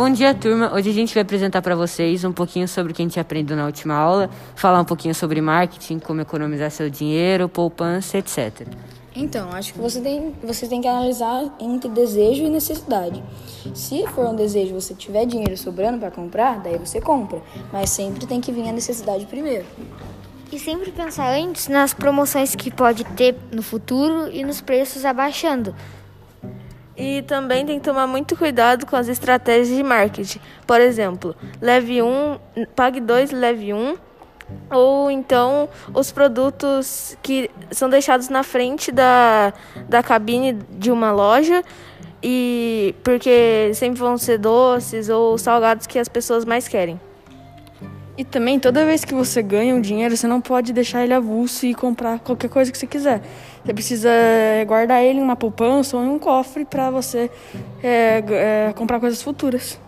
Bom dia, turma. Hoje a gente vai apresentar para vocês um pouquinho sobre o que a gente aprendeu na última aula, falar um pouquinho sobre marketing, como economizar seu dinheiro, poupança, etc. Então, acho que você tem, você tem que analisar entre desejo e necessidade. Se for um desejo, você tiver dinheiro sobrando para comprar, daí você compra. Mas sempre tem que vir a necessidade primeiro. E sempre pensar antes nas promoções que pode ter no futuro e nos preços abaixando. E também tem que tomar muito cuidado com as estratégias de marketing. Por exemplo, leve um, pague dois, leve um. Ou então os produtos que são deixados na frente da, da cabine de uma loja e porque sempre vão ser doces ou salgados que as pessoas mais querem. E também, toda vez que você ganha um dinheiro, você não pode deixar ele avulso e comprar qualquer coisa que você quiser. Você precisa eh, guardar ele em uma poupança ou em um cofre para você é, é, comprar coisas futuras.